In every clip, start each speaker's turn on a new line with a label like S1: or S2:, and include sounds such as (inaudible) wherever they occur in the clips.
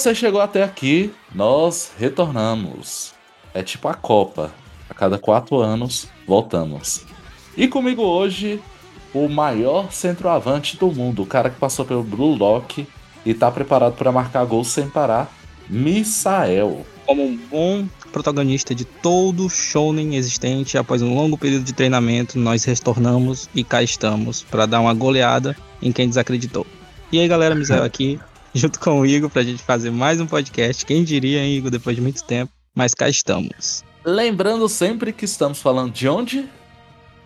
S1: você chegou até aqui, nós retornamos. É tipo a Copa. A cada quatro anos, voltamos. E comigo hoje, o maior centroavante do mundo, o cara que passou pelo Blue Lock e tá preparado para marcar gols sem parar, Misael.
S2: Como um bom protagonista de todo shounen existente, após um longo período de treinamento, nós retornamos e cá estamos para dar uma goleada em quem desacreditou. E aí, galera, Misael (laughs) aqui, junto com o Igor, pra gente fazer mais um podcast. Quem diria, hein, Igor, depois de muito tempo, mas cá estamos.
S1: Lembrando sempre que estamos falando de onde?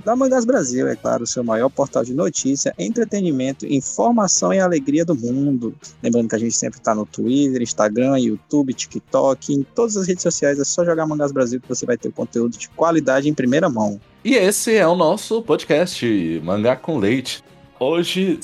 S3: Da Mangás Brasil, é claro, o seu maior portal de notícia, entretenimento, informação e alegria do mundo. Lembrando que a gente sempre está no Twitter, Instagram, YouTube, TikTok, em todas as redes sociais, é só jogar Mangás Brasil que você vai ter conteúdo de qualidade em primeira mão.
S1: E esse é o nosso podcast, Mangá com Leite. Hoje,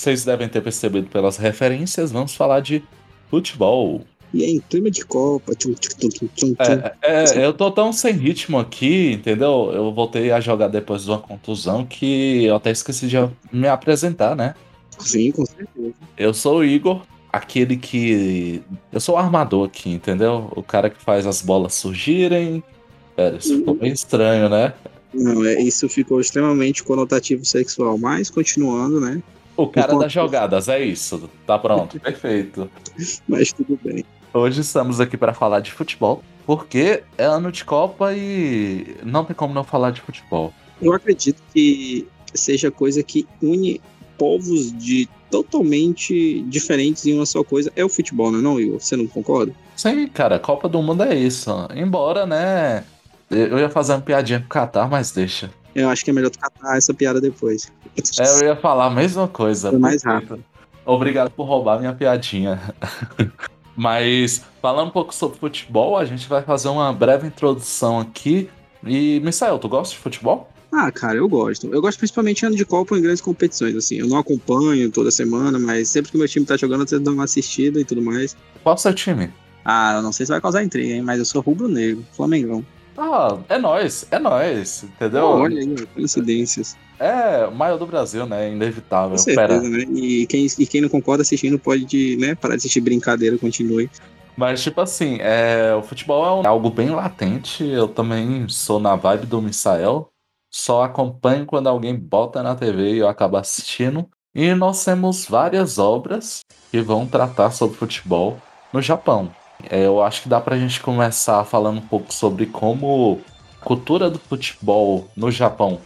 S1: vocês devem ter percebido pelas referências, vamos falar de futebol.
S3: E aí, em clima de Copa, tchum, tchum, tchum, tchum.
S1: É, é, eu tô tão sem ritmo aqui, entendeu? Eu voltei a jogar depois de uma contusão que eu até esqueci de me apresentar, né?
S3: Sim, com certeza.
S1: Eu sou o Igor, aquele que. Eu sou o armador aqui, entendeu? O cara que faz as bolas surgirem. Pera, isso ficou bem estranho, né?
S3: Não, é, isso ficou extremamente conotativo sexual, mas continuando, né?
S1: O cara das jogadas, é isso. Tá pronto, (laughs) perfeito.
S3: Mas tudo bem.
S1: Hoje estamos aqui para falar de futebol, porque é ano de Copa e não tem como não falar de futebol.
S3: Eu acredito que seja coisa que une povos de totalmente diferentes em uma só coisa. É o futebol, não é não, Igor? Você não concorda?
S1: Sim, cara, Copa do Mundo é isso. Embora, né? Eu ia fazer uma piadinha com o Qatar, mas deixa.
S3: Eu acho que é melhor tu catar essa piada depois.
S1: É, eu ia falar a mesma coisa.
S3: Foi mais
S1: perfeito. Obrigado por roubar minha piadinha. (laughs) Mas falando um pouco sobre futebol, a gente vai fazer uma breve introdução aqui. E, Misael, tu gosta de futebol?
S3: Ah, cara, eu gosto. Eu gosto principalmente ano de Copa em grandes competições, assim. Eu não acompanho toda semana, mas sempre que o meu time tá jogando, eu tento dar uma assistida e tudo mais.
S1: Qual é o seu time?
S3: Ah, eu não sei se vai causar intriga, hein, mas eu sou rubro-negro, Flamengão.
S1: Ah, é nós, é nós, entendeu?
S3: Olha aí, coincidências.
S1: É, o maior do Brasil, né? Inevitável.
S3: Com certeza, né? E quem, e quem não concorda assistindo pode, né, parar de assistir brincadeira, continue.
S1: Mas, tipo assim, é, o futebol é um- algo bem latente. Eu também sou na vibe do Misael. Só acompanho quando alguém bota na TV e eu acabo assistindo. E nós temos várias obras que vão tratar sobre futebol no Japão. É, eu acho que dá pra gente começar falando um pouco sobre como a cultura do futebol no Japão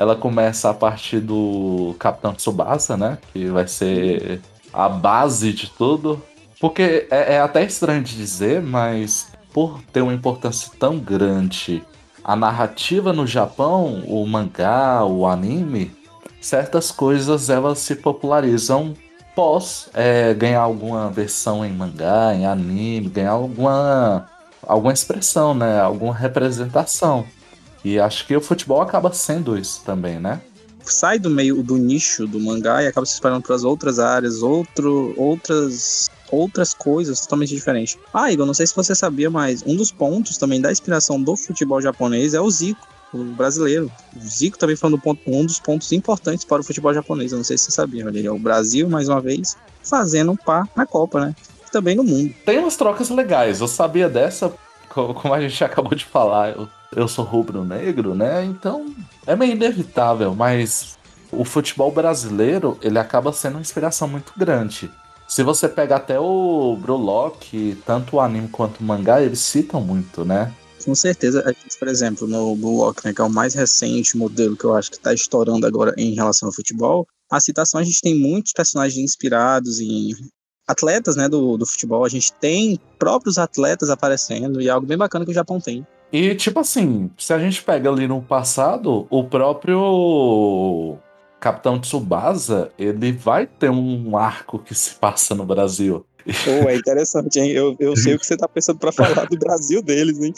S1: ela começa a partir do Capitão Tsubasa, né? Que vai ser a base de tudo. Porque é, é até estranho de dizer, mas por ter uma importância tão grande a narrativa no Japão, o mangá, o anime, certas coisas elas se popularizam pós é, ganhar alguma versão em mangá, em anime, ganhar alguma, alguma expressão, né? Alguma representação. E acho que o futebol acaba sendo isso também, né?
S3: Sai do meio do nicho do mangá e acaba se espalhando para as outras áreas, outro, outras outras coisas totalmente diferentes. Ah, Igor, não sei se você sabia, mas um dos pontos também da inspiração do futebol japonês é o Zico, brasileiro. O Zico também foi um, dos pontos importantes para o futebol japonês. Eu não sei se você sabia, Rogério. O Brasil, mais uma vez, fazendo um par na Copa, né? E também no mundo.
S1: Tem umas trocas legais. Eu sabia dessa, co- como a gente (laughs) acabou de falar, eu, eu sou rubro-negro, né? Então é meio inevitável, mas o futebol brasileiro ele acaba sendo uma inspiração muito grande. Se você pega até o Brulock, tanto o anime quanto o mangá, eles citam muito, né?
S3: Com certeza, gente, por exemplo, no Blue Lock, né, que é o mais recente modelo que eu acho que está estourando agora em relação ao futebol, a citação a gente tem muitos personagens inspirados em atletas né, do, do futebol, a gente tem próprios atletas aparecendo e é algo bem bacana que o Japão tem.
S1: E, tipo assim, se a gente pega ali no passado, o próprio Capitão Tsubasa, ele vai ter um arco que se passa no Brasil.
S3: Pô, é interessante, hein? Eu, eu sei o que você tá pensando pra falar do Brasil deles, hein?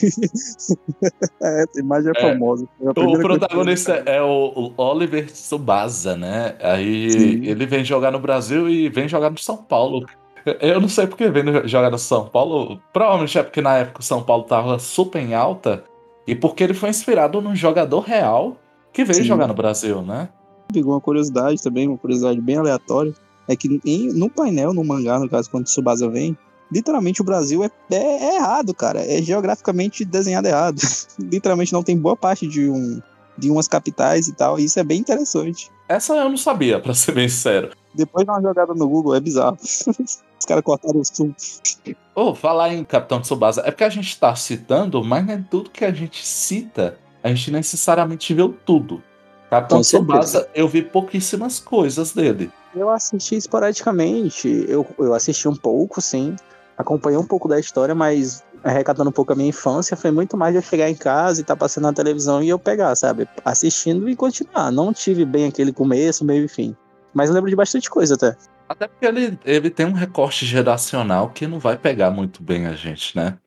S3: (laughs) é, a imagem é,
S1: É.
S3: famosa. Foi a
S1: O protagonista é o, o Oliver Tsubasa, né? Aí
S3: Sim.
S1: ele vem jogar no Brasil e vem jogar no São Paulo. Eu não sei porque vem jogar no São Paulo. Provavelmente é porque na época o São Paulo tava super em alta e porque ele foi inspirado num jogador real que veio
S3: Sim.
S1: jogar no Brasil, né?
S3: Pegou uma curiosidade também, uma curiosidade bem aleatória. É que em- no painel, no mangá, no caso, quando Tsubasa vem, literalmente o Brasil é, é- é errado, cara. É geograficamente desenhado errado. (laughs) literalmente não tem boa parte de, um, de umas capitais e tal. E isso é bem interessante.
S1: Essa eu não sabia, (laughs) pra ser bem sincero.
S3: Depois dá uma jogada no Google, é bizarro. (laughs) Os caras cortaram o sul.
S1: Ô, falar em Capitão Tsubasa, é porque a gente tá citando, mas nem tudo que a gente cita, a gente necessariamente viu tudo. Capitão
S3: Com certeza.
S1: Tsubasa, eu vi pouquíssimas coisas dele.
S3: Eu assisti esporadicamente. Eu, eu assisti um pouco, sim. Acompanhei um pouco da história, mas recatando um pouco a minha infância, foi muito mais de eu chegar em casa e tá passando na televisão e eu pegar, sabe? Assistindo e continuar. Não tive bem aquele começo, meio e fim. Mas eu lembro de bastante coisa até.
S1: Até porque ele, ele tem um recorte geracional que não vai pegar muito bem a gente, né?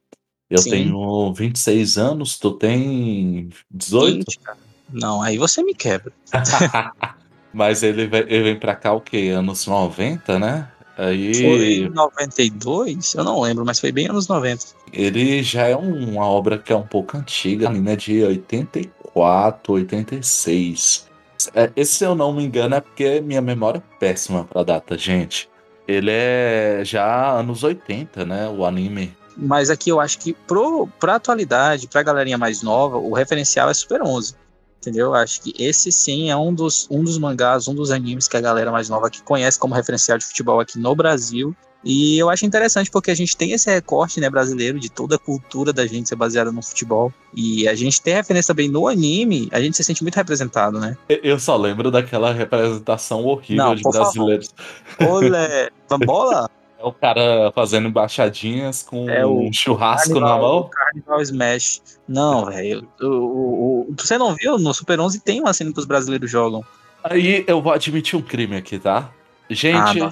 S1: Eu
S3: Sim.
S1: tenho 26 anos, tu tem 18?
S3: 20, cara. Não, aí você me quebra. (laughs)
S1: Mas ele, vem- ele vem pra cá o quê? Anos 90, né? Aí
S3: Foi em 92? Eu não lembro, mas foi bem anos 90.
S1: ele já é um- uma obra que é um pouco antiga, né? De 84, 86. É, Esse, se eu não me engano, é porque minha memória é péssima pra data, gente. Ele é já anos 80, né? O anime.
S3: Mas aqui eu acho que pro, pra atualidade, pra galerinha mais nova, o referencial é Super 11. Entendeu? Acho que esse sim é um dos, um dos mangás, um dos animes que a galera mais nova aqui conhece como referencial de futebol aqui no Brasil. E eu acho interessante porque a gente tem esse recorte né, brasileiro de toda a cultura da gente ser baseada no futebol. E a gente tem referência também no anime, a gente se sente muito representado, né?
S1: Eu só lembro daquela representação horrível
S3: Não,
S1: de brasileiros.
S3: Olé, (laughs) bola?
S1: É o cara fazendo embaixadinhas com
S3: É
S1: um churrasco na
S3: Carnival-
S1: mão.
S3: Carnival Smash. Não, velho. o- o- o- Você não viu? No Super 11 tem uma cena que os brasileiros jogam.
S1: Aí eu vou admitir um crime aqui, tá?
S3: Ah,
S1: Gente,
S3: não.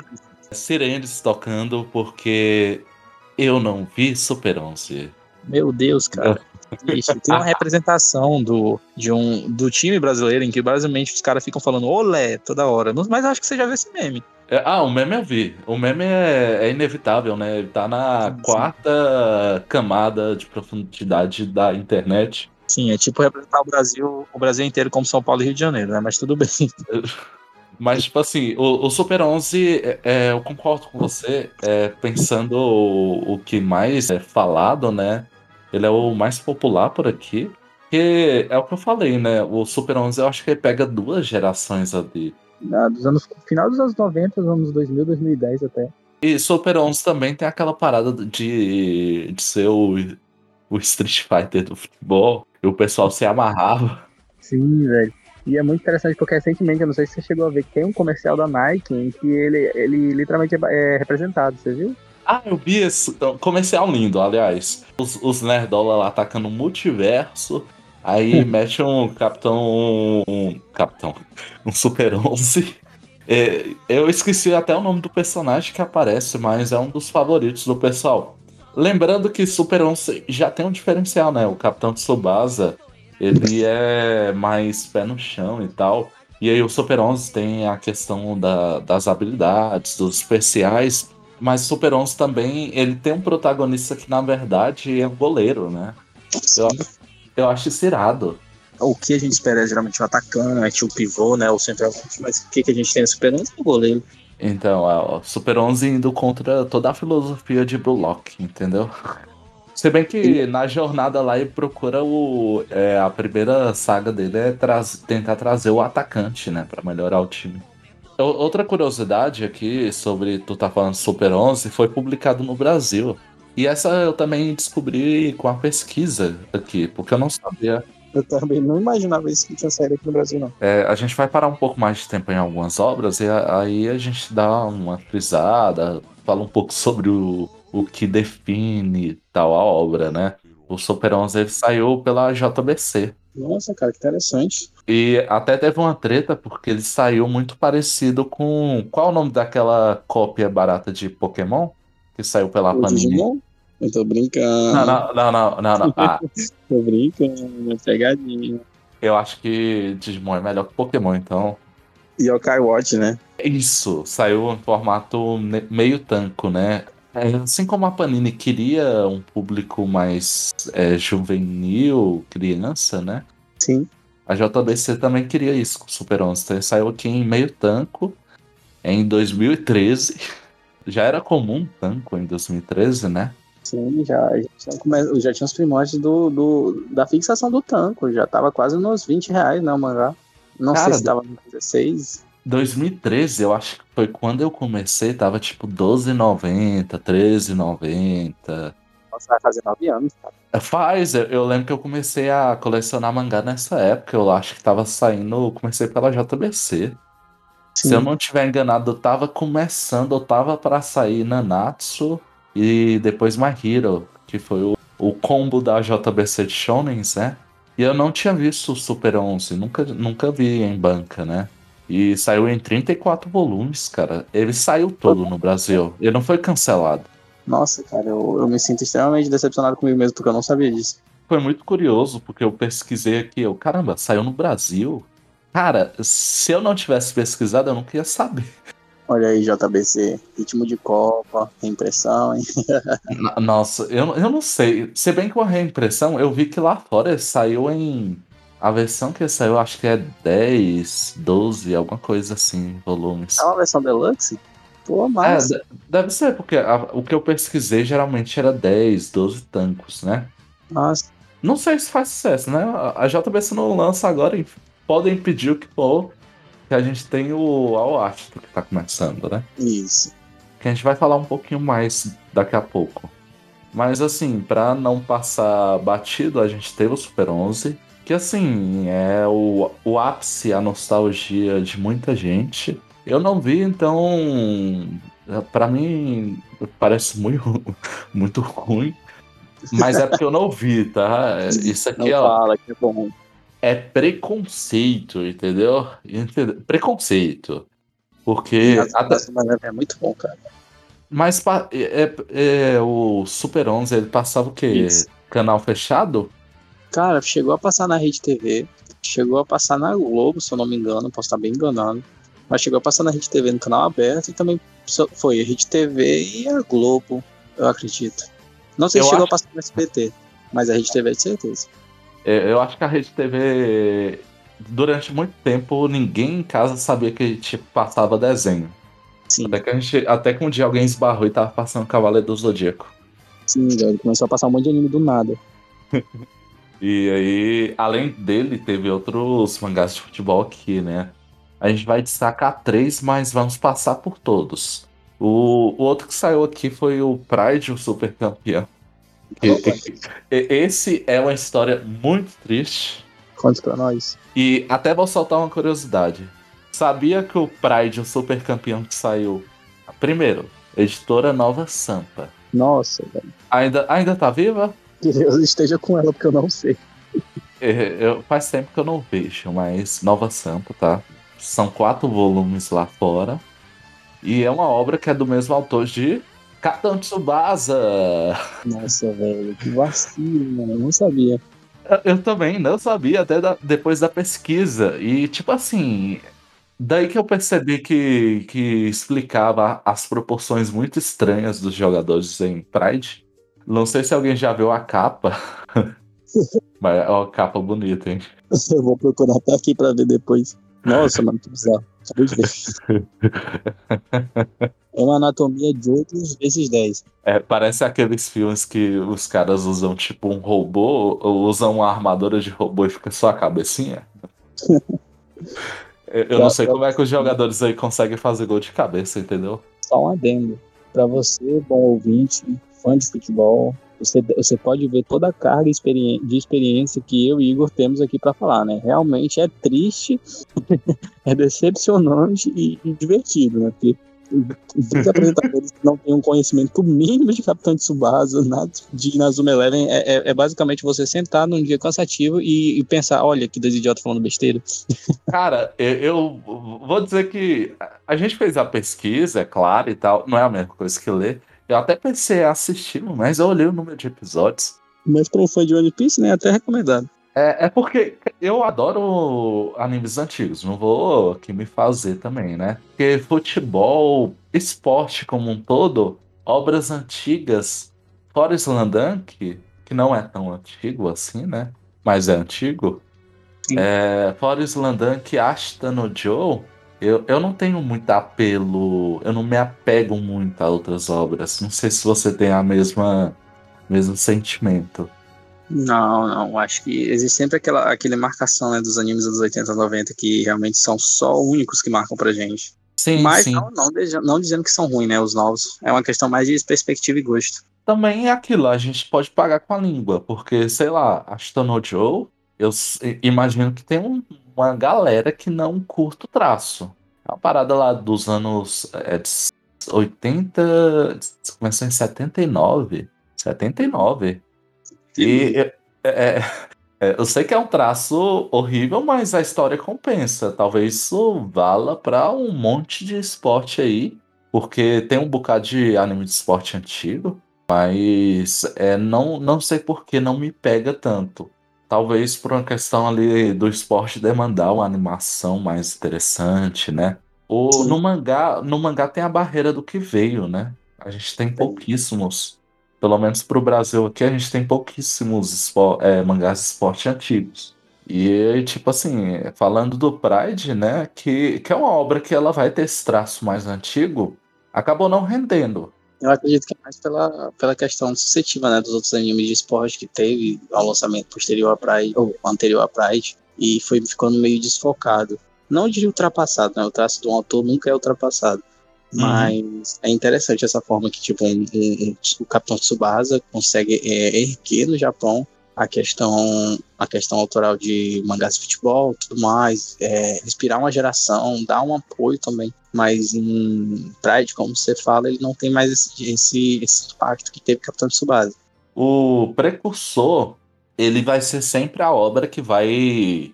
S1: sirenes tocando porque eu não vi Super 11.
S3: Meu Deus, cara. (laughs) Ixi, tem uma representação do, de um, do time brasileiro em que basicamente os caras ficam falando olé toda hora. Mas acho que você já viu esse meme.
S1: É, Ah, o meme eu vi. O meme é, é inevitável, né? Ele tá na
S3: Sim, sim.
S1: quarta camada de profundidade da internet.
S3: Sim, é tipo representar o Brasil, o Brasil inteiro como São Paulo e Rio de Janeiro, né? Mas tudo bem. (laughs)
S1: Mas, tipo assim, o, o Super 11, é, é, eu concordo com você, é, pensando o, o que mais é falado, né? Ele é o mais popular por aqui. Porque é o que eu falei, né? O Super 11 eu acho que ele pega duas gerações ali.
S3: Ah, dos anos, final dos anos 90, anos 2000, 2010 até.
S1: E Super 11 também tem aquela parada de, de ser o, o Street Fighter do futebol. E o pessoal se amarrava.
S3: Sim, velho. E é muito interessante porque recentemente, eu não sei se você chegou a ver, tem um comercial da Nike em que ele, ele literalmente é, é representado, você viu?
S1: Ah, eu vi esse então, comercial lindo, aliás. Os, os nerdola lá atacando o multiverso. Aí mete um capitão. Um capitão. Um Super 11. É, eu esqueci até o nome do personagem que aparece, mas é um dos favoritos do pessoal. Lembrando que Super 11 já tem um diferencial, né? O Capitão Tsubasa, ele é mais pé no chão e tal. E aí o Super 11 tem a questão da- das habilidades, dos especiais. Mas Super 11 também, ele tem um protagonista que na verdade é um goleiro, né? Eu, eu acho isso irado.
S3: O que a gente espera é geralmente o atacante, o pivô, né? O centroavante, mas o que, que a gente tem no Super 11 é o goleiro.
S1: Então, é, o Super 11 indo contra toda a filosofia de Blue Lock, entendeu? (laughs) Se bem que na jornada lá ele procura o. é, a primeira saga dele é traz- tentar trazer o atacante, né? Pra melhorar o time. Outra curiosidade aqui sobre tu tá falando Super 11 foi publicado no Brasil. E essa eu também descobri com a pesquisa aqui, porque eu não sabia.
S3: Eu também não imaginava isso que tinha saído aqui no Brasil, não.
S1: É, a gente vai parar um pouco mais de tempo em algumas obras e a- aí a gente dá uma frisada, fala um pouco sobre o, o que define tal a obra, né? O Super 11 ele saiu pela JBC.
S3: Nossa, cara, que interessante.
S1: E até teve uma treta porque ele saiu muito parecido com. Qual é o nome daquela cópia barata de Pokémon? Que saiu pela
S3: O
S1: Panini?
S3: Digimon? Eu tô brincando.
S1: Não, não, não, não, não. Ah, (laughs)
S3: Tô brincando, é pegadinha.
S1: eu acho que Digimon é melhor que Pokémon, então.
S3: Yokai Watch, né?
S1: Isso, saiu em formato meio tanco, né? É, assim como a Panini queria um público mais é, juvenil, criança, né?
S3: Sim.
S1: A JBC também queria isso com Super 11. Ele saiu aqui em meio tanco em 2013. (laughs) Já era comum tanco em 2013, né?
S3: Sim, já, já, come- já tinha os primórdios do, do, da fixação do tanco. Já tava quase nos 20 reais, né, o mangá. Não
S1: Cara,
S3: sei se tava no 16.
S1: 2013, eu acho que foi quando eu comecei, tava tipo 12,90, 13,90.
S3: Nossa, vai fazer 9 anos, cara.
S1: Faz, eu, lembro que eu comecei a colecionar mangá nessa época. Eu acho que tava saindo, comecei pela JBC. Se eu não tiver enganado, eu tava começando, eu tava pra sair Nanatsu e depois My Hero, que foi o, o combo da JBC de Shonens, né? E eu não tinha visto o Super 11, nunca, nunca vi em banca, né? E saiu em 34 volumes, cara. Ele saiu todo no Brasil. Ele não foi cancelado.
S3: Nossa, cara, eu, eu me sinto extremamente decepcionado comigo mesmo, porque eu não sabia disso.
S1: Foi muito curioso, porque eu pesquisei aqui, eu, caramba, saiu no Brasil? Cara, se eu não tivesse pesquisado, eu não queria saber.
S3: Olha aí, JBC, ritmo de Copa, reimpressão, hein? (laughs)
S1: Nossa, eu, eu não sei. Se bem que uma reimpressão, eu vi que lá fora saiu em. A versão que saiu, acho que é 10, 12, alguma coisa assim, volumes.
S3: É uma versão deluxe? Pô,
S1: É,
S3: mas.
S1: de- deve ser, porque a- o que eu pesquisei geralmente era 10, 12 tancos, né?
S3: Nossa,
S1: Não sei se faz sucesso, né? A a JBC não lança agora, podem pedir o que for, que a gente tem o All que tá começando, né?
S3: isso.
S1: que a gente vai falar um pouquinho mais daqui a pouco. Mas assim, pra não passar batido, a gente teve o Super 11, que assim, é o, o ápice, a nostalgia de muita gente. Eu não vi, então, pra mim parece muito, (laughs) muito ruim. Mas é porque eu não vi, tá? (laughs) Isso
S3: Não
S1: aqui, ó,
S3: fala que é bom.
S1: É preconceito, entendeu? Entendeu? Preconceito. Porque
S3: Nossa, é muito bom, cara.
S1: mas é, é- é, o Super 11, ele passava o quê?
S3: Isso.
S1: Canal fechado?
S3: Cara, chegou a passar na Rede TV, chegou a passar na Globo, se eu não me engano, posso estar bem enganado. Mas chegou a passar na Rede TV no canal aberto e também foi a Rede TV e a Globo, eu acredito. Não sei se
S1: Eu
S3: chegou
S1: acho-
S3: a passar no SBT, mas a Rede TV é de certeza.
S1: É, Eu acho que a Rede TV, durante muito tempo, ninguém em casa sabia que tipo, passava desenho.
S3: Sim,
S1: Até que, a gente, até que um dia alguém esbarrou e tava passando Cavaleiro do Zodíaco.
S3: sim, velho. Começou a passar um monte de anime do nada. (laughs)
S1: E aí, além dele, teve outros mangás de futebol aqui, né? A gente vai destacar três, mas vamos passar por todos. O, o outro que saiu aqui foi o Pride, o Super Campeão. Esse é uma história muito triste.
S3: Conte pra nós.
S1: E até vou soltar uma curiosidade. Sabia que o Pride, o Super Campeão que saiu. Primeiro, editora Nova Sampa.
S3: Nossa, velho.
S1: Ainda, ainda tá viva?
S3: Que Deus esteja com ela, porque eu não sei.
S1: É, eu- faz tempo que eu não vejo, mas Nova Sampa, tá? São quatro volumes lá fora. E é uma obra que é do mesmo autor de Capitão Tsubasa.
S3: Nossa, velho. Que vacilo, mano. Eu não sabia.
S1: Eu- Eu também não sabia, até da- depois da pesquisa. E, tipo assim, daí que eu percebi que, que explicava as proporções muito estranhas dos jogadores em Pride. Não sei se alguém já viu a capa. (laughs) Mas é uma capa bonita, hein? (laughs)
S3: Eu vou procurar até aqui pra ver depois. Nossa, mano, que bizarro. Acabei de ver. (laughs) É uma anatomia de 8 vezes 10.
S1: É, parece aqueles filmes que os caras usam tipo um robô, ou usam uma armadura de robô e fica só a cabecinha. (laughs) Eu não sei como é que os jogadores aí conseguem fazer gol de cabeça, entendeu?
S3: Só um adendo. Pra você, bom ouvinte, fã de futebol, você, você pode ver toda a carga de experiência que eu e Igor temos aqui pra falar, né? Realmente é triste, (laughs) é decepcionante e, e divertido, né? Porque Os apresentadores que não têm um conhecimento mínimo de Capitão de Tsubasa, nada de Inazuma Eleven, é, é, é, basicamente você sentar num dia cansativo e, e pensar, olha que dois idiotas falando besteira. (laughs)
S1: Cara, eu, eu, vou dizer que a gente fez a pesquisa, é claro, e tal, não é a mesma coisa que ler. Eu até pensei em assistir, mas eu olhei o número de episódios.
S3: Mas para um fã de One Piece, né, até recomendado.
S1: É, é porque eu adoro animes antigos, não vou aqui me fazer também, né? Porque futebol, esporte como um todo, obras antigas, fora Slandunk, que não é tão antigo assim, né? Mas é antigo. É, fora Slandunk, Ashita no Joe, eu, eu não tenho muito apelo, eu não me apego muito a outras obras. Não sei se você tem a mesma mesmo sentimento.
S3: Não, não. Acho que existe sempre aquela, aquela marcação né, dos animes dos 80 90 que realmente são só únicos que marcam pra gente.
S1: Sim,
S3: Mas
S1: sim.
S3: Não, não, não dizendo que são ruins, né? Os novos. É uma questão mais de perspectiva e gosto.
S1: Também é aquilo, a gente pode pagar com a língua, porque, sei lá, Ashton Joe, eu imagino que tem um, uma galera que não curta o traço. É uma parada lá dos anos é, 80. Começou em 79. 79. E é, é, (laughs) é, eu sei que é um traço horrível, mas a história compensa. Talvez isso vala para um monte de esporte aí, porque tem um bocado de anime de esporte antigo, mas é, não, não sei por que não me pega tanto. Talvez por uma questão ali do esporte demandar uma animação mais interessante, né? O, no mangá, no mangá tem a barreira do que veio, né? A gente tem pouquíssimos pelo menos para o Brasil aqui, a gente tem pouquíssimos espor é, mangás de esporte antigos. E, tipo assim, falando do Pride, né, que, que é uma obra que ela vai ter esse traço mais antigo, acabou não rendendo.
S3: Eu acredito que é mais pela, pela questão suscetiva, né, dos outros animes de esporte que teve ao lançamento posterior a Pride, ou anterior a Pride, e foi ficando meio desfocado. Não de ultrapassado, né, o traço do autor nunca é ultrapassado, Uhum. Mas é interessante essa forma que, tipo, um, um, o Capitão Tsubasa consegue é, erguer no Japão a questão a questão autoral de mangás de futebol tudo mais, é, inspirar uma geração, dar um apoio também. Mas em Pride, como você fala, ele não tem mais esse, esse, esse impacto que teve Capitão Tsubasa.
S1: O precursor, ele vai ser sempre a obra que vai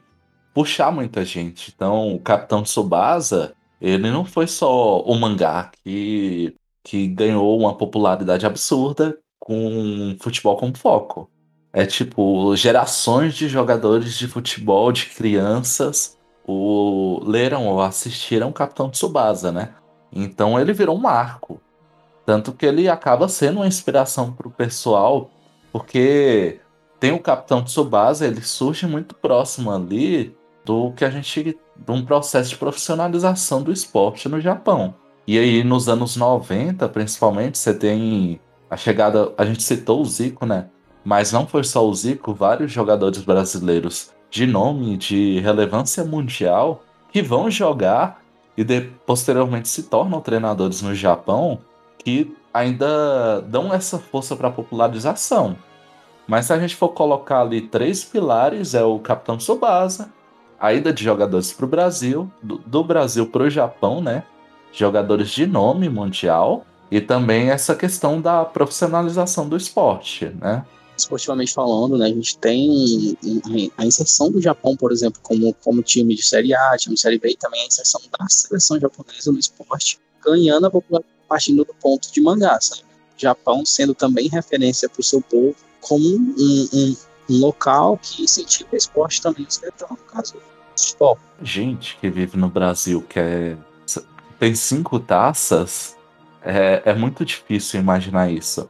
S1: puxar muita gente. Então, o Capitão Tsubasa, ele não foi só o mangá que, que ganhou uma popularidade absurda com futebol como foco. É tipo, gerações de jogadores de futebol, de crianças, o, leram ou assistiram Capitão Tsubasa, né? Então ele virou um marco. Tanto que ele acaba sendo uma inspiração para o pessoal, porque tem o Capitão Tsubasa, ele surge muito próximo ali do que a gente de um processo de profissionalização do esporte no Japão. E aí, nos anos 90, principalmente, você tem a chegada. A gente citou o Zico, né? Mas não foi só o Zico, vários jogadores brasileiros de nome, de relevância mundial, que vão jogar e de, posteriormente se tornam treinadores no Japão, que ainda dão essa força para a popularização. Mas se a gente for colocar ali três pilares, é o Capitão Tsubasa, a ida de jogadores para o Brasil, do, do Brasil para o Japão, né? Jogadores de nome mundial e também essa questão da profissionalização do esporte, né?
S3: Esportivamente falando, né, a gente tem a inserção do Japão, por exemplo, como, como time de Série A, time de Série B, e também a inserção da seleção japonesa no esporte, ganhando a popularidade partindo do ponto de mangá, sabe? Japão sendo também referência para o seu povo como um, um, um, local que incentiva o esporte também ocidental, no caso futebol.
S1: Gente que vive no Brasil que é, tem cinco taças, é, é muito difícil imaginar isso.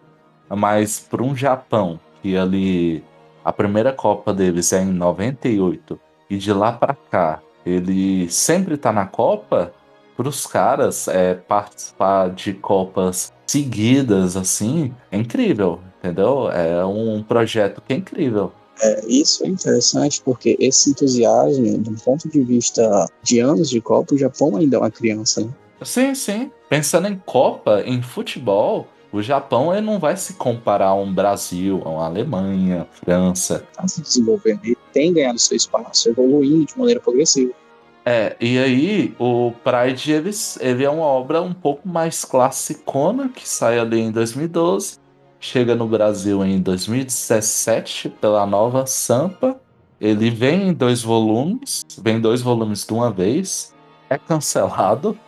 S1: Mas para um Japão que ali a primeira Copa deles é em 98 e de lá para cá ele sempre tá na Copa, para os caras é, participar de Copas seguidas assim é incrível, entendeu? É um projeto que é incrível.
S3: É, isso é interessante porque esse entusiasmo, do ponto de vista de anos de Copa, o Japão ainda é uma criança, né?
S1: Sim, sim. Pensando em Copa, em futebol, o Japão ele não vai se comparar a um Brasil, a uma Alemanha, França.
S3: Está se desenvolvendo, ele tem ganhado seu espaço, evoluindo de maneira progressiva.
S1: É, e aí o Pride ele, ele é uma obra um pouco mais classicona, que sai ali em 2012, chega no Brasil em 2017 pela nova Sampa. Ele vem em dois volumes, vem dois volumes de uma vez, é cancelado.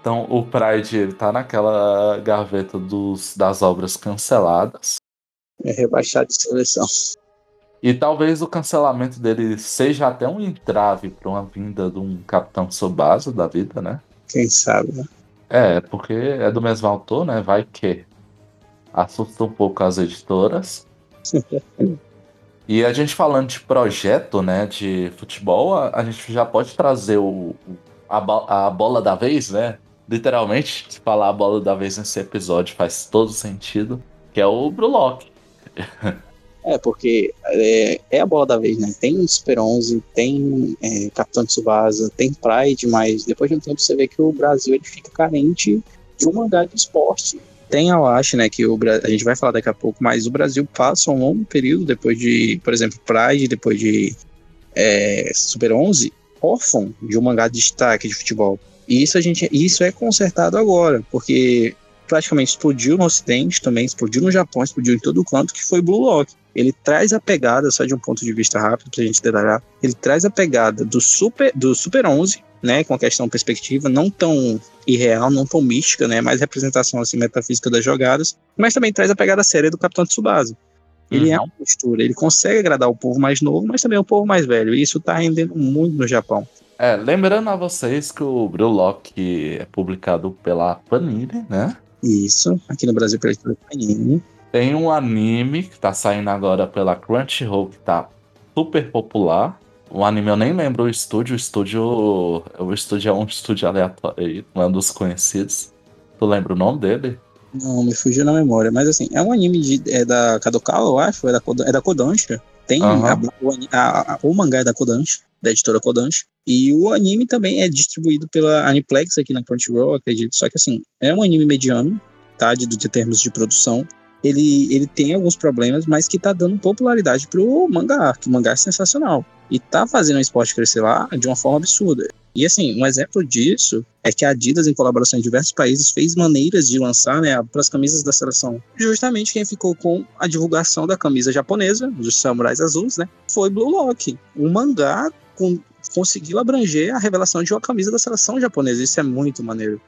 S1: Então o Pride ele tá naquela gaveta dos, das obras canceladas.
S3: É rebaixado de seleção.
S1: E talvez o cancelamento dele seja até um entrave para uma vinda de um Capitão Tsubasa da vida, né?
S3: Quem sabe, né?
S1: É, porque é do mesmo autor, né? Vai que assusta um pouco as editoras. e a gente falando de projeto, né, de futebol, a, a gente já pode trazer o, a, a bola da vez, né? Literalmente, se falar a bola da vez nesse episódio faz todo sentido, que é o Brulock. (laughs)
S3: É, porque é, é, a bola da vez, né? Tem Super 11, tem é, Capitão Tsubasa, tem Pride, mas depois de um tempo você vê que o Brasil ele fica carente de um mangá de esporte. Tem a Wash, né, que o, a gente vai falar daqui a pouco, mas o Brasil passa um longo período depois de, por exemplo, Pride, depois de é, Super 11, órfão de um mangá de destaque de futebol. E isso, a gente, isso é consertado agora, porque praticamente explodiu no Ocidente também, explodiu no Japão, explodiu em todo o canto, que foi Blue Lock. Ele traz a pegada, só de um ponto de vista rápido pra gente detalhar, ele traz a pegada do Super, do Super 11, né, com a questão perspectiva, não tão irreal, não tão mística, né, mais representação assim metafísica das jogadas, mas também traz a pegada séria do Capitão Tsubasa. Ele é uhum. é uma postura, ele consegue agradar o povo mais novo, mas também o povo mais velho, e isso tá rendendo muito no Japão.
S1: É, lembrando a vocês que o Brewlock é publicado pela Panini, né?
S3: Isso, aqui no Brasil pela Panini.
S1: Tem um anime que tá saindo agora pela Crunchyroll que tá super popular. O anime eu nem lembro o estúdio. O estúdio. O estúdio é um estúdio aleatório um dos conhecidos. Tu lembra o nome dele?
S3: Não, me fugiu na memória. Mas assim, é um anime de, é da Kadokawa, eu acho. É da, é da Kodansha. Tem uhum. a, a, a, o mangá é da Kodansha, da editora Kodansha. E o anime também é distribuído pela Aniplex aqui na Crunchyroll, acredito. Só que assim, é um anime mediano, tá? De, de termos de produção ele, ele tem alguns problemas, mas que tá dando popularidade pro mangá, que o mangá é sensacional. E tá fazendo o esporte crescer lá de uma forma absurda. E assim, um exemplo disso é que a Adidas, em colaboração em diversos países, fez maneiras de lançar né, para as camisas da seleção. Justamente quem ficou com a divulgação da camisa japonesa, dos samurais azuis, né, foi Blue Lock. Um mangá com, conseguiu abranger a revelação de uma camisa da seleção japonesa. Isso é muito maneiro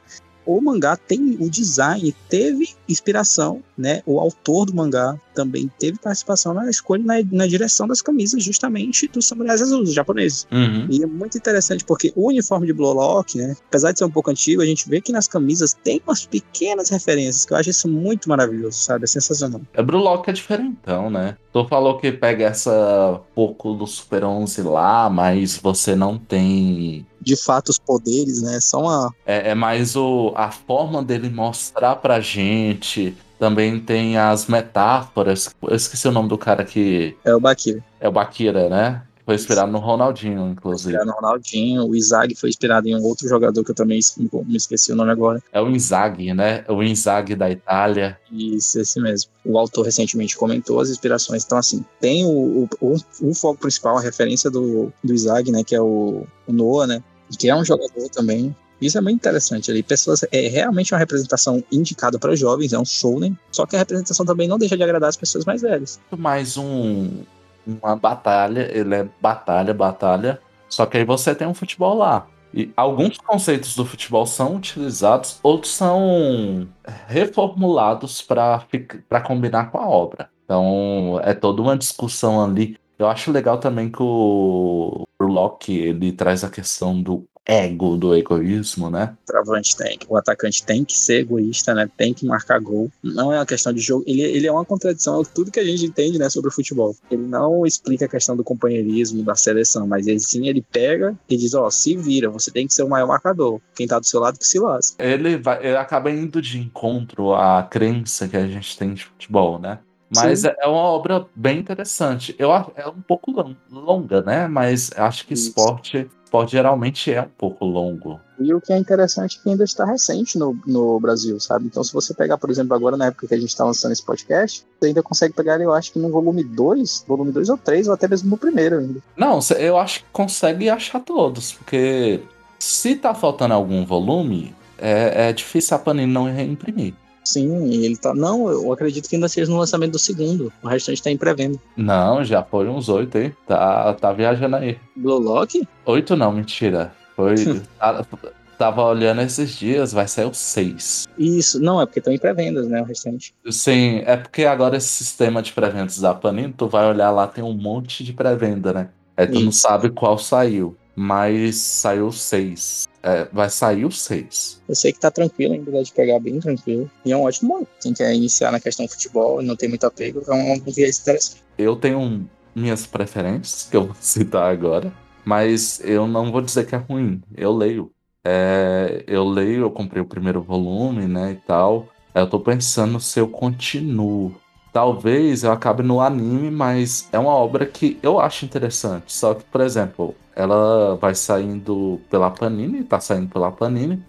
S3: o mangá tem o design, teve inspiração, né? O autor do mangá também teve participação na escolha, na, na direção das camisas, justamente dos samurais azuis, japoneses.
S1: Uhum.
S3: E é muito interessante porque o uniforme de Blue Lock, né? Apesar de ser um pouco antigo, a gente vê que nas camisas tem umas pequenas referências que eu acho isso muito maravilhoso, sabe? É sensacional.
S1: É Blue Lock é diferentão, né? Tu falou que pega essa pouco do Super 11 lá, mas você não tem
S3: de fato os poderes, né? Só uma.
S1: É, é mais o, a forma dele mostrar pra gente. Também tem as metáforas. Eu esqueci o nome do cara que.
S3: É o Bakira.
S1: É o Bakira, né? Foi inspirado no Ronaldinho, inclusive. Foi
S3: inspirado no Ronaldinho. O Izag foi inspirado em um outro jogador que eu também me esqueci o nome agora.
S1: É o Inzaghi, né? É o Inzaghi da Itália.
S3: Isso, esse mesmo. O autor recentemente comentou as inspirações. Então, assim, tem o, o, o, o foco principal, a referência do, do Izag, né? Que é o, o Noah, né? Que é um jogador também. Isso é muito interessante ali. Pessoas é realmente uma representação indicada para jovens, é um show, né? Só que a representação também não deixa de agradar as pessoas mais velhas.
S1: Mais um, uma batalha, ele é batalha, batalha. Só que aí você tem um futebol lá. E alguns conceitos do futebol são utilizados, outros são reformulados para combinar com a obra. Então é toda uma discussão ali. Eu acho legal também que o Locke ele traz a questão do ego, do egoísmo, né?
S3: O travante tem. O atacante tem que ser egoísta, né? Tem que marcar gol. Não é uma questão de jogo. Ele, ele é uma contradição a tudo que a gente entende, né, sobre o futebol. Ele não explica a questão do companheirismo, da seleção, mas ele sim, ele pega e diz, ó, oh, se vira, você tem que ser o maior marcador. Quem tá do seu lado que se lasca.
S1: Ele, vai, ele acaba indo de encontro à crença que a gente tem de futebol, né? Mas Sim. é uma obra bem interessante. Eu é um pouco longa, né? Mas acho que esporte, esporte geralmente é um pouco longo.
S3: E o que é interessante é que ainda está recente no, no Brasil, sabe? Então, se você pegar, por exemplo, agora na época que a gente está lançando esse podcast, você ainda consegue pegar, eu acho que no volume 2, volume 2 ou 3, ou até mesmo no primeiro ainda.
S1: Não, eu acho que consegue achar todos, porque se tá faltando algum volume, é, é difícil a Panini não reimprimir.
S3: Sim, e ele tá. Não, eu acredito que ainda seja no lançamento do segundo. O restante tá em pré-venda.
S1: Não, já foi uns oito aí. Tá, tá viajando aí.
S3: Blue Lock?
S1: Oito não, mentira. Foi. (laughs) tá- tava olhando esses dias, vai sair o seis.
S3: Isso, não, é porque estão em pré-vendas, né? O restante.
S1: Sim, é porque agora esse sistema de pré-vendas da Panini, tu vai olhar lá, tem um monte de pré-venda, né? Aí tu não
S3: Isso.
S1: sabe qual saiu. Mas saiu seis. É, vai sair o seis.
S3: Eu sei que tá tranquilo, ainda de pegar bem tranquilo. E é um ótimo modo. Quem quer iniciar na questão futebol e não tem muito apego, é um viés interessante.
S1: Eu tenho minhas preferências, que eu vou (laughs) citar agora, mas eu não vou dizer que é ruim. Eu leio. É, eu leio, eu comprei o primeiro volume, né, e tal. Eu tô pensando se eu continuo. Talvez eu acabe no anime, mas é uma obra que eu acho interessante. Só que, por exemplo, ela vai saindo pela Panini, tá saindo pela Panini.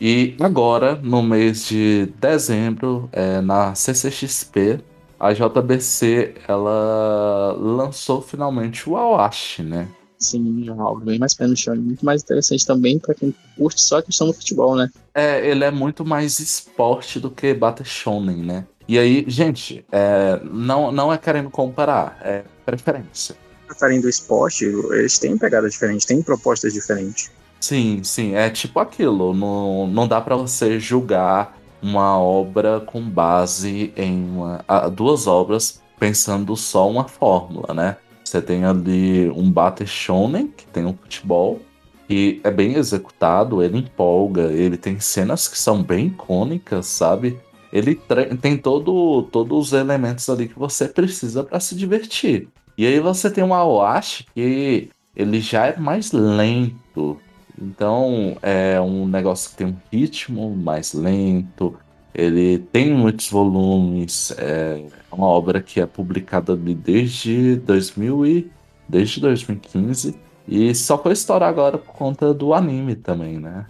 S1: E agora, no mês de dezembro, é, na CCXP, a JBC ela lançou finalmente o Awashi, né?
S3: Sim, é algo bem mais pé no chão muito mais interessante também pra quem curte só a questão do futebol, né?
S1: É, ele é muito mais esporte do que Bata Shonen, né? E aí, gente, é, não, não é querendo comparar, é preferência.
S3: Tratarem do esporte, eles têm pegada diferente, têm propostas diferentes.
S1: Sim, sim, é tipo aquilo. Não, não dá pra você julgar uma obra com base em uma, duas obras pensando só uma fórmula, né? Você tem ali um Bate Shonen, que tem um futebol, que é bem executado, ele empolga, ele tem cenas que são bem icônicas, sabe? Ele tem todo, todos os elementos ali que você precisa pra se divertir. E aí você tem um Awashi que ele já é mais lento, então é um negócio que tem um ritmo mais lento, ele tem muitos volumes, é uma obra que é publicada desde 2000 e desde 2015 e só foi estourar agora por conta do anime também, né?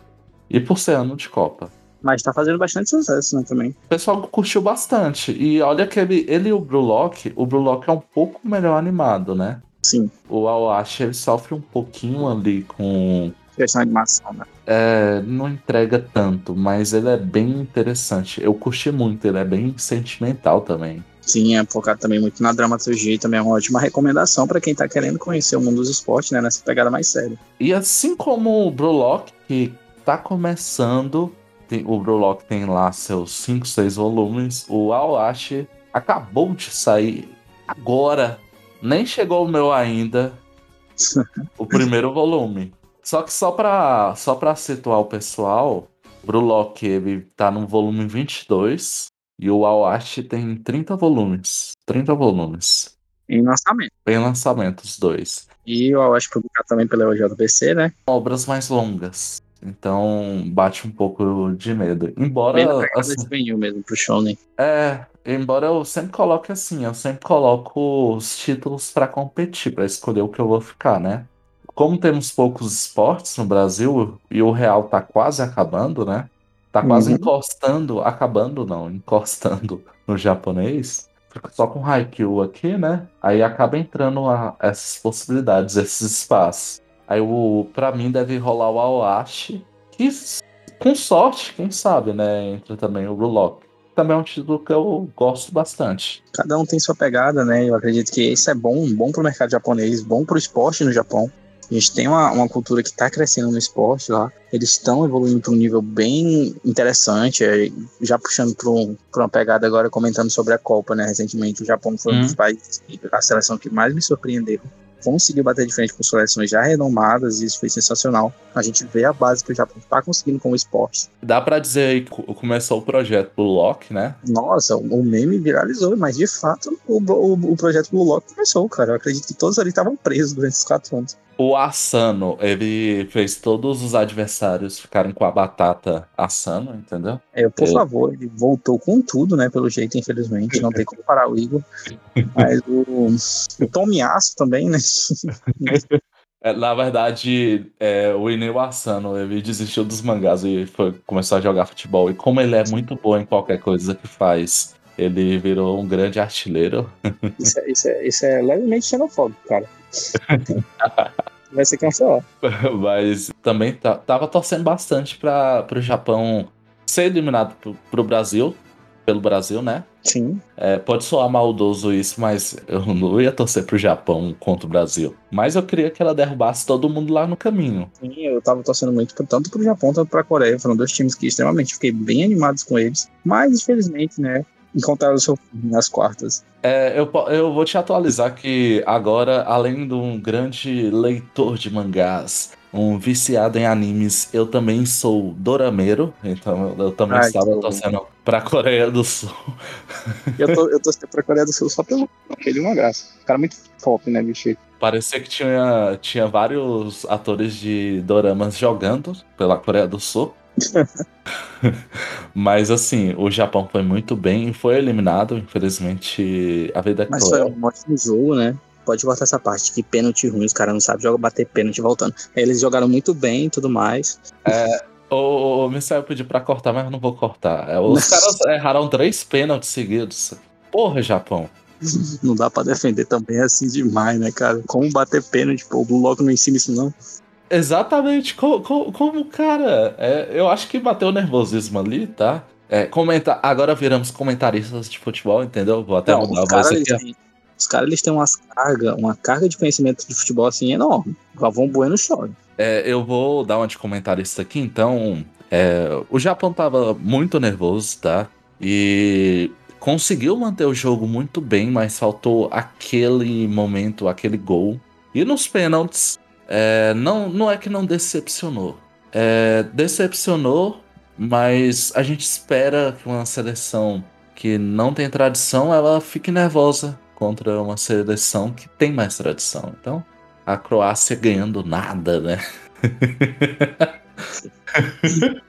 S1: E por ser ano de Copa.
S3: Mas tá fazendo bastante sucesso, né, também.
S1: O pessoal curtiu bastante. E olha que ele, ele e o Blue Lock, o Blue Lock é um pouco melhor animado, né?
S3: Sim,
S1: O Awashi ele sofre um pouquinho ali com
S3: questão de animação, né?
S1: É, não entrega tanto, mas ele é bem interessante. Eu curti muito, ele é bem sentimental também.
S3: Sim, é focado também muito na dramaturgia e também é uma ótima recomendação pra quem tá querendo conhecer o mundo dos esportes, né, nessa pegada mais séria.
S1: E assim como o Brulock, que tá começando, tem- o Brulock tem lá seus 5, 6 volumes, o Awashi acabou de sair agora, nem chegou o meu ainda, (laughs) o primeiro volume. Só que só pra, só pra situar o pessoal, o Brulock ele tá no volume 22 e o Awashi tem 30 volumes. 30 volumes.
S3: Em lançamento.
S1: Em lançamento, os dois.
S3: E eu acho publicado também pela JBC, né?
S1: Obras mais longas. Então bate um pouco de medo. Embora.
S3: Pegada
S1: assim,
S3: mesmo, pro Shonen.
S1: é, embora eu sempre coloque assim, eu sempre coloco os títulos pra competir, pra escolher o que eu vou ficar, né? Como temos poucos esportes no Brasil e o real tá quase acabando, né? Tá quase
S3: Uhum.
S1: encostando, acabando não, encostando (laughs) no japonês. Fica só com Haikyuu aqui, né? Aí acaba entrando a- essas possibilidades, esses espaços. Aí o, pra mim deve rolar o Aoashi, que s- com sorte, quem sabe, né? Entra também o Rulock. Também é um título que eu gosto bastante.
S3: Cada um tem sua pegada, né? Eu acredito que isso é bom, bom pro mercado japonês, bom pro esporte no Japão. A gente tem uma, uma cultura que está crescendo no esporte lá. Eles estão evoluindo para um nível bem interessante. é, Já puxando para um, uma pegada agora, comentando sobre a Copa, né? Recentemente, o Japão foi um dos
S1: Hum.
S3: países, a seleção que mais me surpreendeu. Conseguiu bater de frente com seleções já renomadas e isso foi sensacional. A gente vê a base que o Japão está conseguindo com o esporte.
S1: Dá pra dizer aí que co- começou o projeto do Loki, né?
S3: Nossa, o meme viralizou, mas de fato o, o, o projeto Blue Lock começou, cara. Eu acredito que todos ali estavam presos durante esses quatro anos.
S1: O Asano, ele fez todos os adversários ficarem com a batata Asano, entendeu?
S3: É, por
S1: É.
S3: favor, ele voltou com tudo, né? Pelo jeito, infelizmente. Não tem como parar o Igor. Mas o, o Tomiasso também, né? (laughs)
S1: É, na verdade, é, o Ineu Asano, ele desistiu dos mangás e foi, começou a jogar futebol. E como ele é muito bom em qualquer coisa que faz, ele virou um grande artilheiro.
S3: Isso é, isso é, isso é levemente xenofóbico, cara. (laughs) Vai ser cancelado.
S1: Mas também tá, tava torcendo bastante para o Japão ser eliminado pro, pro Brasil, pelo Brasil, né?
S3: Sim.
S1: É, pode soar maldoso isso, mas eu não ia torcer pro Japão contra o Brasil. Mas eu queria que ela derrubasse todo mundo lá no caminho.
S3: Sim, eu tava torcendo muito tanto pro Japão quanto pra Coreia. Foram dois times que extremamente fiquei bem animados com eles. Mas, infelizmente, né, encontraram o seu fim nas quartas.
S1: É, eu, eu vou te atualizar que agora, além de um grande leitor de mangás, um viciado em animes, eu também sou dorameiro, então eu, eu também
S3: Ai,
S1: estava
S3: que
S1: torcendo pra Coreia do Sul.
S3: Eu tô, eu (laughs) tô pra Coreia do Sul só pelo aquele graça. Cara muito top, né, bicho?
S1: Parecia que tinha, tinha vários atores de doramas jogando pela Coreia do Sul. (laughs) Mas assim, o Japão foi muito bem e foi eliminado. Infelizmente, a vida é
S3: Mas foi
S1: cruel.
S3: um ótimo jogo, né? Pode botar essa parte, que pênalti ruim, os caras não sabem jogar, bater pênalti voltando. Eles jogaram muito bem e tudo mais.
S1: O, o Misael pediu pra cortar, mas eu não vou cortar. É, Os (laughs) caras erraram três pênaltis seguidos. Porra, Japão.
S3: Não dá pra defender também assim demais, né, cara? Como bater pênalti, pô, o logo não ensina isso, não.
S1: Exatamente, co- co- como, cara. é, eu acho que bateu nervosismo ali, tá? É, comenta, agora viramos comentaristas de futebol, entendeu? Vou até
S3: Não,
S1: mudar
S3: os
S1: voz
S3: caras,
S1: aqui.
S3: têm, os caras, eles têm umas carga, uma carga de conhecimento de futebol, assim, enorme. Galvão Bueno chora.
S1: É, eu vou dar uma de comentarista aqui, então. é, o Japão tava muito nervoso, tá? E conseguiu manter o jogo muito bem, mas faltou aquele momento, aquele gol. E nos pênaltis, é, não, não é que não decepcionou. É, decepcionou, mas a gente espera que uma seleção que não tem tradição, ela fique nervosa contra uma seleção que tem mais tradição. Então, a Croácia ganhando nada, né? (laughs)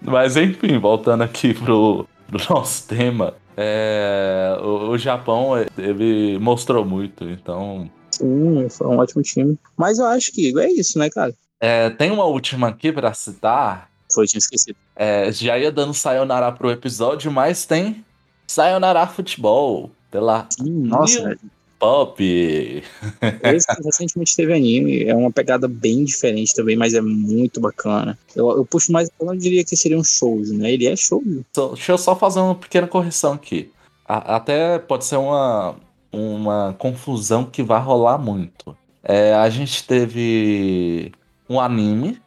S1: Mas enfim, voltando aqui pro, pro nosso tema, é, o, o Japão ele mostrou muito, então
S3: Sim, foi um ótimo time. Mas eu acho que é isso, né, cara?
S1: é, tem uma última aqui pra citar.
S3: Foi, tinha esquecido.
S1: É, já ia dando sayonara pro episódio, mas tem sayonara futebol pela
S3: Sim, nossa, velho.
S1: Pop. (laughs)
S3: Esse recentemente teve anime, é uma pegada bem diferente também, mas é muito bacana. Eu, eu puxo mais, eu não diria que seria um shoujo, né? Ele é.
S1: Só- Deixa eu só fazer uma pequena correção aqui. A- até pode ser uma, uma confusão que vai rolar muito. É, a gente teve um anime.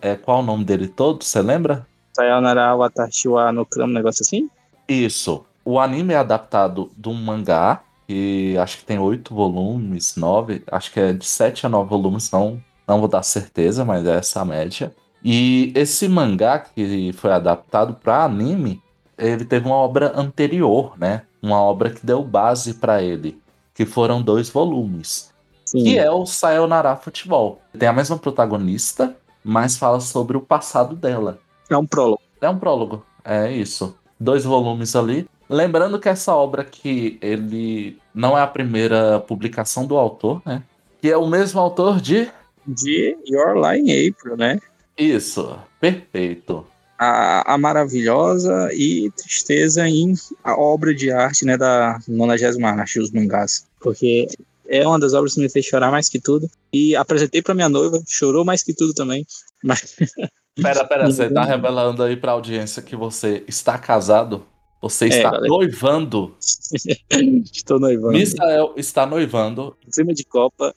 S1: É, qual o nome dele todo? Você lembra?
S3: Sayonara Watashi wa no Kram, um negócio assim?
S1: Isso. O anime é adaptado de um mangá, que acho que tem oito volumes, nove, acho que é de sete a nove volumes, não, não vou dar certeza, mas é essa a média. E esse mangá que foi adaptado para anime, ele teve uma obra anterior, né? Uma obra que deu base para ele, que foram dois volumes,
S3: Sim.
S1: que é o Sayonara Futebol. Tem a mesma protagonista, mas fala sobre o passado dela.
S3: É um prólogo.
S1: É um prólogo, é isso. Dois volumes ali. Lembrando que essa obra aqui, ele não é a primeira publicação do autor, né? Que é o mesmo autor de.
S3: De Your Lie in April, né?
S1: Isso, perfeito.
S3: A, a maravilhosa e tristeza em a obra de arte, né, da 90 arte, os mangás. Porque é uma das obras que me fez chorar mais que tudo. E apresentei pra minha noiva, chorou mais que tudo também. Mas (laughs)
S1: Pera, pera, você tá revelando aí pra audiência que você está casado? Você está
S3: galera.
S1: noivando? (laughs)
S3: estou noivando.
S1: Misael está noivando.
S3: Em clima de Copa,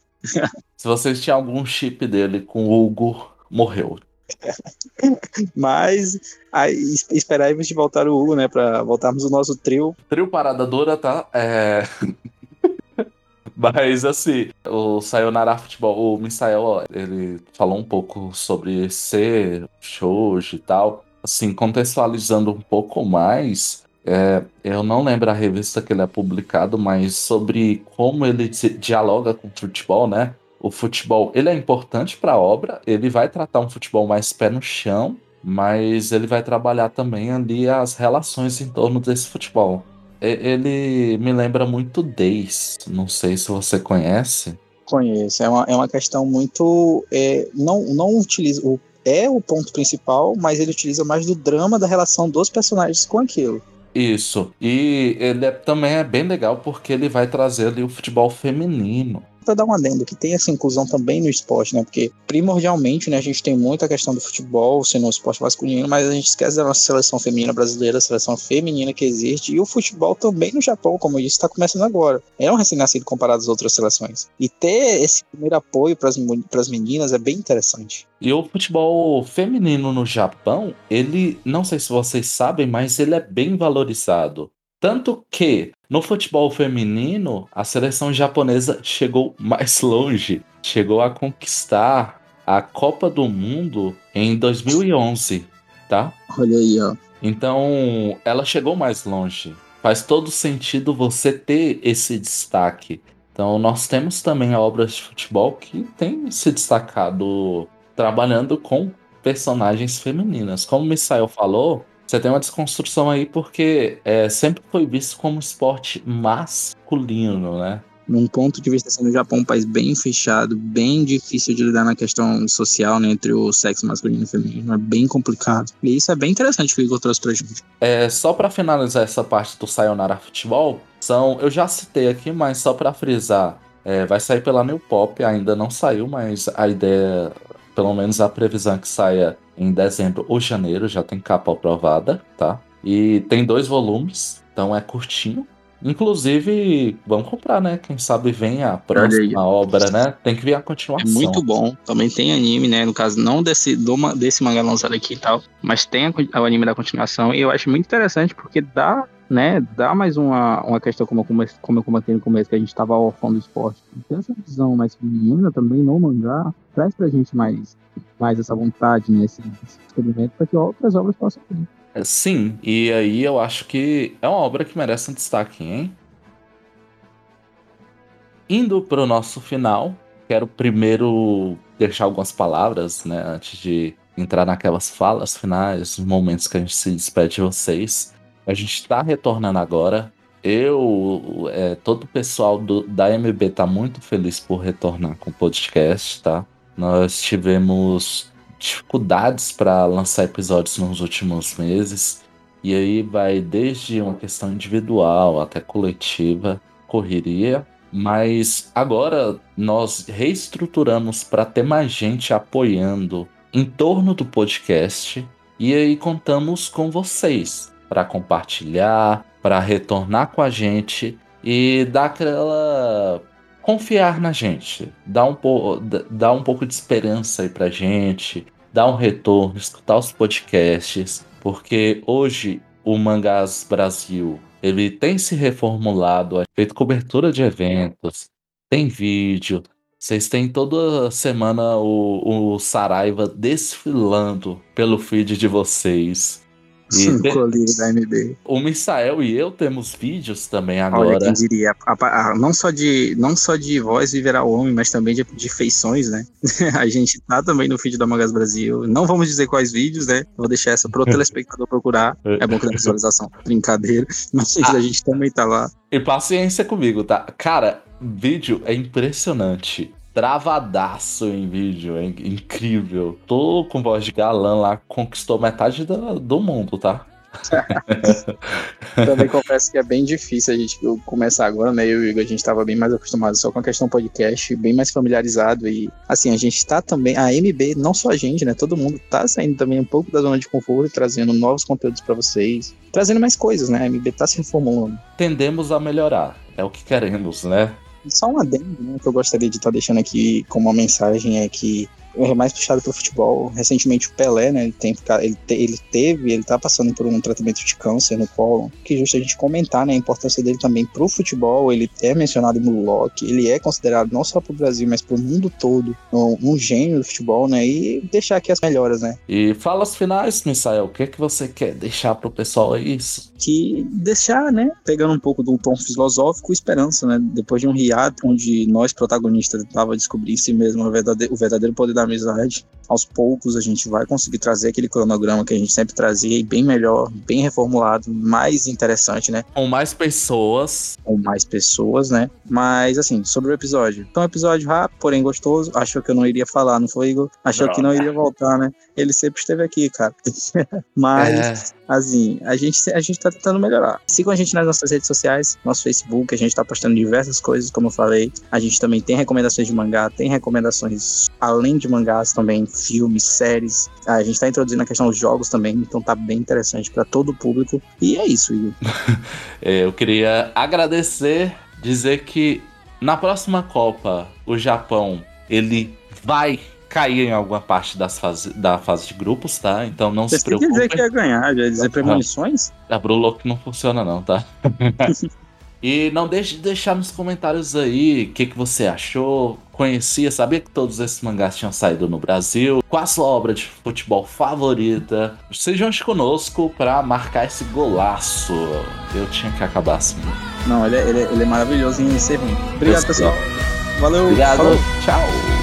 S1: Se vocês tinham algum chip dele com o Hugo, morreu. (laughs)
S3: mas aí, es- esperar aí a gente voltar o Hugo, né, pra voltarmos o nosso trio.
S1: Trio Parada Dura, tá? É. (laughs) Mas assim, o Sayonara Futebol, o Misael, ele falou um pouco sobre ser shoujo e tal. Assim, contextualizando um pouco mais, é, eu não lembro a revista que ele é publicado, mas sobre como ele di- dialoga com o futebol, né? O futebol, ele é importante para a obra, ele vai tratar um futebol mais pé no chão, mas ele vai trabalhar também ali as relações em torno desse futebol. Ele me lembra muito Days, não sei se você conhece.
S3: Conheço. É uma, é uma questão muito. É, não, não utiliza. O, é o ponto principal, mas ele utiliza mais do drama da relação dos personagens com aquilo.
S1: Isso. E ele é- também é bem legal porque ele vai trazer ali o futebol feminino.
S3: Pra dar um adendo, que tem essa inclusão também no esporte, né? Porque primordialmente, né, a gente tem muita questão do futebol sendo um esporte masculino, mas a gente esquece da nossa seleção feminina brasileira, a seleção feminina que existe, e o futebol também no Japão, como eu disse, está começando agora. É um recém-nascido comparado às outras seleções. E ter esse primeiro apoio para as meninas é bem interessante.
S1: E o futebol feminino no Japão, ele, não sei se vocês sabem, mas ele é bem valorizado. Tanto que no futebol feminino, a seleção japonesa chegou mais (laughs) longe, chegou a conquistar a Copa do Mundo em 2011, tá?
S3: Olha aí, ó.
S1: Então, ela chegou mais longe. Faz todo sentido você ter esse destaque. Então, nós temos também obras de futebol que têm se destacado trabalhando com personagens femininas. Como o Misael falou, você tem uma desconstrução aí porque é, sempre foi visto como esporte masculino, né?
S3: num ponto de vista assim, no Japão, um país bem fechado, bem difícil de lidar na questão social, né, entre o sexo masculino e feminino, é bem complicado. E isso é bem interessante que o Igor trouxe pra gente.
S1: É, só pra finalizar essa parte do Sayonara Futebol, são, eu já citei aqui, mas só pra frisar, é, vai sair pela New Pop, ainda não saiu, mas a ideia, pelo menos a previsão é que saia em dezembro ou janeiro, já tem capa aprovada, tá? E tem dois volumes, então é curtinho. Inclusive, vamos comprar, né? Quem sabe vem a próxima obra, né? Tem que vir a
S3: É
S1: continuação.
S3: muito bom. Também tem anime, né? No caso, não desse, do, desse mangá lançado aqui e tal, mas tem a o anime da continuação. E eu acho muito interessante porque dá, né? Dá mais uma, uma questão, como eu, como eu comentei no começo, que a gente tava órfão do esporte. Tem essa visão mais feminina também no mangá. Traz pra gente mais, mais essa vontade, né? Esse, esse experimento para que outras obras possam vir.
S1: É, Sim, e aí eu acho que é uma obra que merece um destaque, hein? Indo pro nosso final, quero primeiro deixar algumas palavras, né, antes de entrar naquelas falas finais, os momentos que a gente se despede de vocês. A gente tá retornando agora. Eu, é, todo o pessoal do- da MB tá muito feliz por retornar com o podcast, tá? Nós tivemos dificuldades para lançar episódios nos últimos meses. E aí vai desde uma questão individual até coletiva, correria. Mas agora nós reestruturamos para ter mais gente apoiando em torno do podcast. E aí contamos com vocês para compartilhar, para retornar com a gente e dar aquela confiar na gente, dar um, po dar um pouco de esperança aí pra gente, dar um retorno, escutar os podcasts, porque hoje o Mangás Brasil ele tem se reformulado, feito cobertura de eventos, tem vídeo, vocês têm toda semana o, o Saraiva desfilando pelo feed de vocês.
S3: O
S1: te-
S3: colírio da MB.
S1: o Misael e eu temos vídeos também
S3: Olha,
S1: agora.
S3: quem diria, a- a- a- não, só de, não só de voz viverá o homem, mas também de, de feições, né? (laughs) a gente tá também no feed da Magas Brasil. Não vamos dizer quais vídeos, né? Vou deixar essa pro (laughs) telespectador procurar. É bom que dá visualização. (laughs) Brincadeira. Mas a gente também tá lá.
S1: E paciência comigo, tá? Cara, vídeo é impressionante. Travadaço em vídeo, é in- incrível. Tô com voz de galã lá, conquistou metade do, do mundo, tá? (laughs)
S3: Também confesso que é bem difícil a gente começar agora, né? Eu e o Igor, a gente tava bem mais acostumado só com a questão podcast, bem mais familiarizado. E assim, a gente tá também, a MB, não só a gente, né? Todo mundo tá saindo também um pouco da zona de conforto e trazendo novos conteúdos pra vocês, trazendo mais coisas, né? A MB tá se reformulando.
S1: Tendemos a melhorar. É o que queremos, né?
S3: Só um adendo, né, que eu gostaria de estar deixando aqui como uma mensagem é que é mais puxado pro futebol. Recentemente o Pelé, né, ele, tem, ficado- ele, te- ele teve, ele tá passando por um tratamento de câncer no colo, que é justo a gente comentar, né, a importância dele também pro futebol, ele é mencionado no Loki, ele é considerado não só pro Brasil, mas pro mundo todo um, um gênio do futebol, né, e deixar aqui as melhoras, né,
S1: E falas finais, Misael, o que, que você quer deixar pro pessoal aí? Isso.
S3: que deixar, né, pegando um pouco do tom filosófico, esperança, né, depois de um hiato onde nós protagonistas tava descobrindo em si mesmo o verdadeiro, o verdadeiro poder da amizade. Aos poucos a gente vai conseguir trazer aquele cronograma que a gente sempre trazia e bem melhor, bem reformulado, mais interessante, né?
S1: Com mais pessoas.
S3: Com mais pessoas, né? Mas assim, sobre o episódio. Então, episódio rápido, porém gostoso. Achou que eu não iria falar, não foi, Igor? Achou
S1: Não.
S3: que não iria voltar, né? Ele sempre esteve aqui, cara. (laughs) Mas, assim, a gente, a gente tá tentando melhorar. Sigam a gente nas nossas redes sociais, nosso Facebook, a gente tá postando diversas coisas, como eu falei. A gente também tem recomendações de mangá, tem recomendações além de mangás também, filmes, séries. A gente tá introduzindo a questão dos jogos também, então tá bem interessante pra todo o público. E é isso, Igor. (laughs)
S1: É, eu queria agradecer, dizer que na próxima Copa, o Japão, ele vai cair em alguma parte das fase, da fase de grupos, tá? Então não
S3: Você
S1: se
S3: que dizer
S1: preocupe.
S3: que ia ganhar, já dizer premonições?
S1: A Brulock não funciona não, tá? (laughs) e não deixe de deixar nos comentários aí o que, que você achou. Conhecia, sabia que todos esses mangás tinham saído no Brasil? Qual a sua obra de futebol favorita? Sejam conosco pra marcar esse golaço. Eu tinha que acabar assim.
S3: Não, ele é, ele é- ele é maravilhoso em ser ruim. Obrigado, pessoal. Valeu.
S1: Obrigado.
S3: falou.
S1: Tchau.